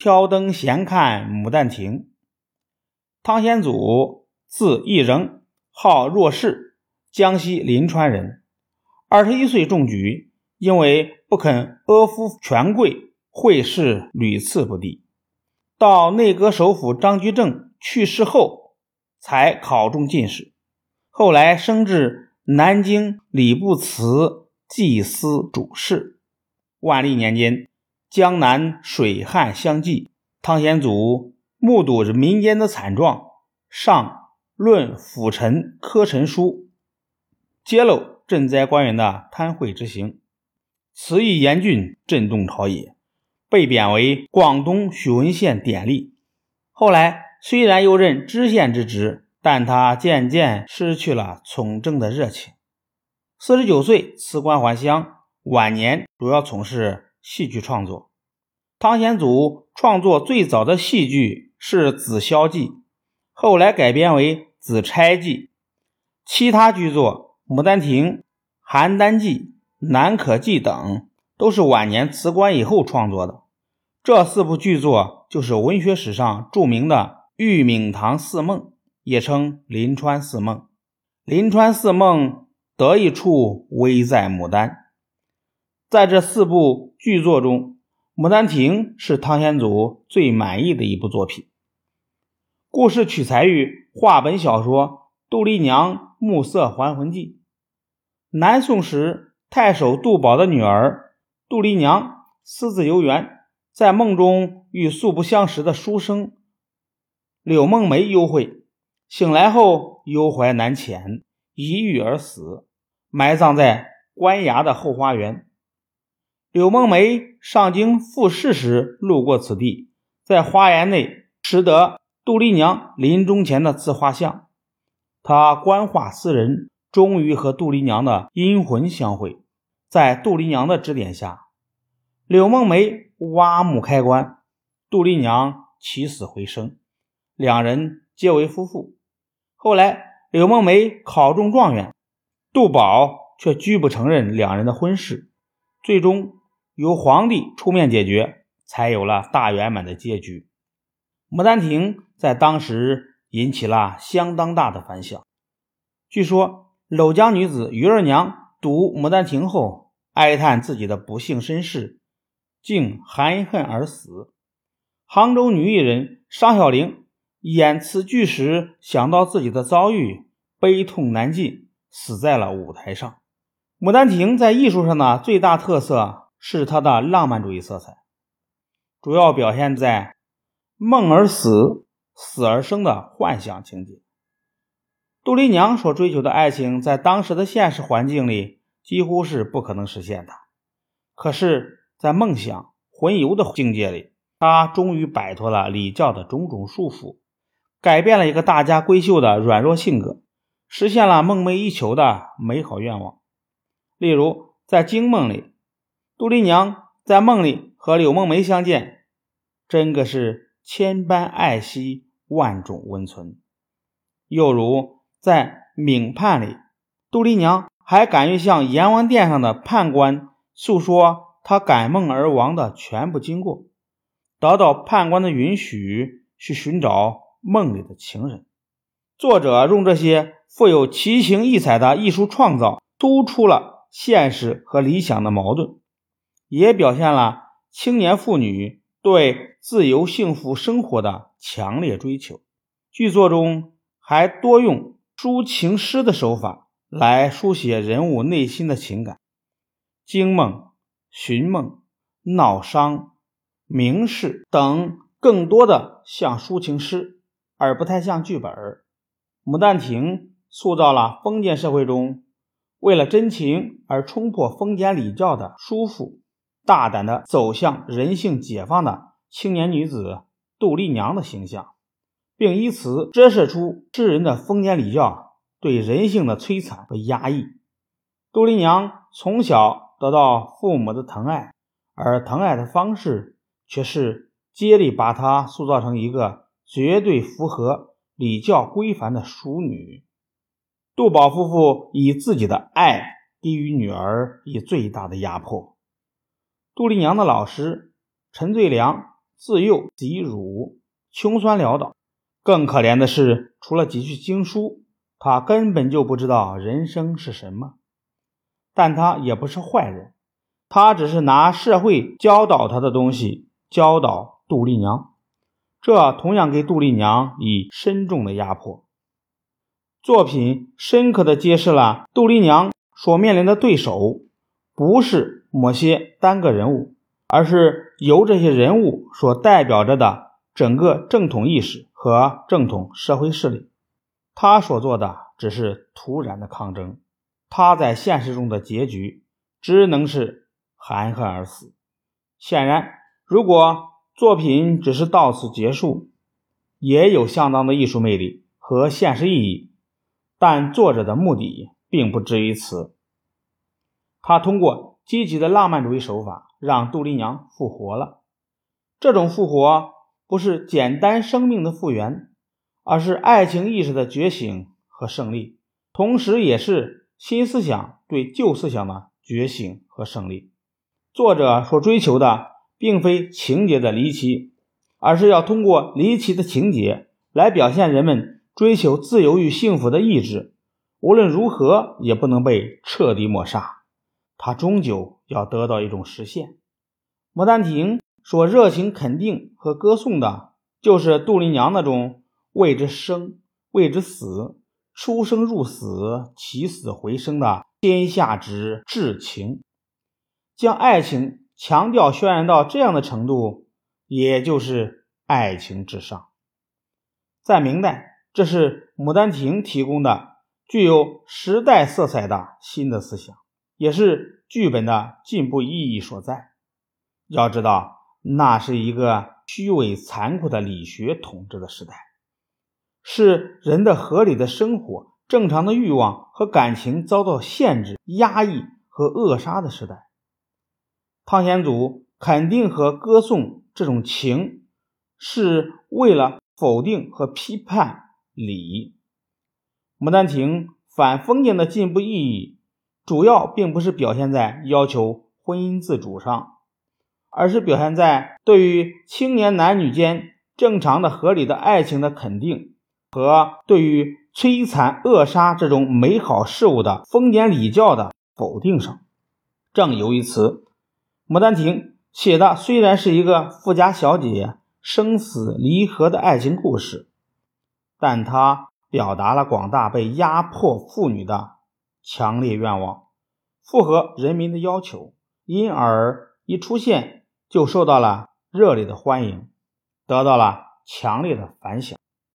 挑灯闲看《牡丹亭》。汤显祖字义仍，号若氏，江西临川人。二十一岁中举，因为不肯阿夫权贵，会试屡次不第。到内阁首辅张居正去世后，才考中进士。后来升至南京礼部祠祭司主事。万历年间，江南水旱相继，汤显祖目睹着民间的惨状，上论辅臣科陈书，揭露赈灾官员的贪贿之行，词意严峻，震动朝野，被贬为广东许文县典吏。后来虽然又任知县之职，但他渐渐失去了从政的热情。四十九岁辞官还乡。晚年主要从事戏剧创作。汤显祖创作最早的戏剧是《紫霄记》，后来改编为《紫钗记》。其他剧作《牡丹亭》《邯郸记》《南可记》等都是晚年辞官以后创作的。这四部剧作就是文学史上著名的《玉茗堂四梦》，也称《临川四梦》。《临川四梦》得意处危在牡丹。在这四部剧作中，《牡丹亭》是汤显祖最满意的一部作品。故事取材于话本小说《杜丽娘暮色还魂记》。南宋时，太守杜宝的女儿杜丽娘私自游园，在梦中与素不相识的书生柳梦梅幽会，醒来后忧怀难遣，一郁而死，埋葬在官衙的后花园。柳梦梅上京复试时路过此地，在花园内拾得杜丽娘临终前的自画像。他观画思人，终于和杜丽娘的阴魂相会。在杜丽娘的指点下，柳梦梅挖墓开棺，杜丽娘起死回生，两人结为夫妇。后来，柳梦梅考中状元，杜宝却拒不承认两人的婚事，最终。由皇帝出面解决，才有了大圆满的结局。《牡丹亭》在当时引起了相当大的反响。据说柳江女子于二娘读《牡丹亭》后，哀叹自己的不幸身世，竟含恨而死。杭州女艺人商小玲演此剧时，想到自己的遭遇，悲痛难禁，死在了舞台上。《牡丹亭》在艺术上的最大特色。是他的浪漫主义色彩，主要表现在梦而死、死而生的幻想情节。杜丽娘所追求的爱情，在当时的现实环境里几乎是不可能实现的。可是，在梦想魂游的境界里，她终于摆脱了礼教的种种束缚，改变了一个大家闺秀的软弱性格，实现了梦寐以求的美好愿望。例如，在惊梦里。杜丽娘在梦里和柳梦梅相见，真个是千般爱惜，万种温存。又如在冥判里，杜丽娘还敢于向阎王殿上的判官诉说她感梦而亡的全部经过，得到判官的允许去寻找梦里的情人。作者用这些富有奇情异彩的艺术创造，突出了现实和理想的矛盾。也表现了青年妇女对自由幸福生活的强烈追求。剧作中还多用抒情诗的手法来书写人物内心的情感，惊梦、寻梦、闹伤、明示等，更多的像抒情诗，而不太像剧本。《牡丹亭》塑造了封建社会中为了真情而冲破封建礼教的束缚。大胆地走向人性解放的青年女子杜丽娘的形象，并以此折射出世人的封建礼教对人性的摧残和压抑。杜丽娘从小得到父母的疼爱，而疼爱的方式却是竭力把她塑造成一个绝对符合礼教规范的淑女。杜宝夫妇以自己的爱给予女儿以最大的压迫。杜丽娘的老师陈最良自幼疾辱，穷酸潦倒。更可怜的是，除了几句经书，他根本就不知道人生是什么。但他也不是坏人，他只是拿社会教导他的东西教导杜丽娘，这同样给杜丽娘以深重的压迫。作品深刻地揭示了杜丽娘所面临的对手不是某些单个人物，而是由这些人物所代表着的整个正统意识和正统社会势力。他所做的只是突然的抗争。他在现实中的结局只能是含恨而死。显然，如果作品只是到此结束，也有相当的艺术魅力和现实意义，但作者的目的并不止于此。他通过积极的浪漫主义手法，让杜丽娘复活了。这种复活不是简单生命的复原，而是爱情意识的觉醒和胜利，同时也是。新思想对旧思想的觉醒和胜利，作者所追求的并非情节的离奇，而是要通过离奇的情节来表现人们追求自由与幸福的意志。无论如何，也不能被彻底抹杀，它终究要得到一种实现。《牡丹亭》所热情肯定和歌颂的，就是杜丽娘那种为之生，为之死。出生入死，起死回生的天下之至情，将爱情强调渲染到这样的程度，也就是爱情至上。在明代，这是《牡丹亭》提供的具有时代色彩的新的思想，也是剧本的进步意义所在。要知道，那是一个虚伪残酷的理学统治的时代。是人的合理的生活、正常的欲望和感情遭到限制、压抑和扼杀的时代。汤显祖肯定和歌颂这种情，是为了否定和批判礼。《牡丹亭》反封建的进步意义，主要并不是表现在要求婚姻自主上，而是表现在对于青年男女间正常的、合理的爱情的肯定。和对于摧残扼杀这种美好事物的封建礼教的否定上，正由于此，《牡丹亭》写的虽然是一个富家小姐生死离合的爱情故事，但它表达了广大被压迫妇女的强烈愿望，符合人民的要求，因而一出现就受到了热烈的欢迎，得到了强烈的反响。